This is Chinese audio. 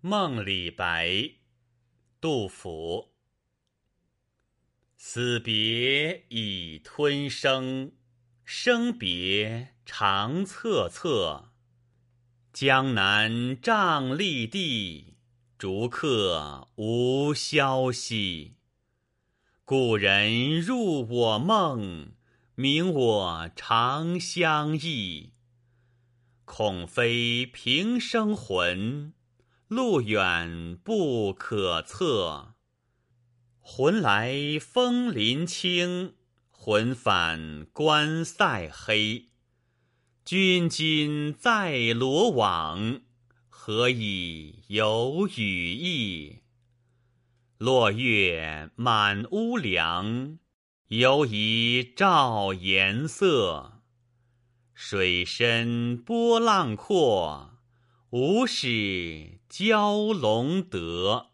梦李白，杜甫。死别已吞声，生别长恻恻。江南瘴疠地，逐客无消息。故人入我梦，明我长相忆。恐非平生魂，路远不可测。魂来风林清，魂返关塞黑。君今在罗网，何以有羽翼？落月满屋梁，犹疑照颜色。水深波浪阔，无使蛟龙德。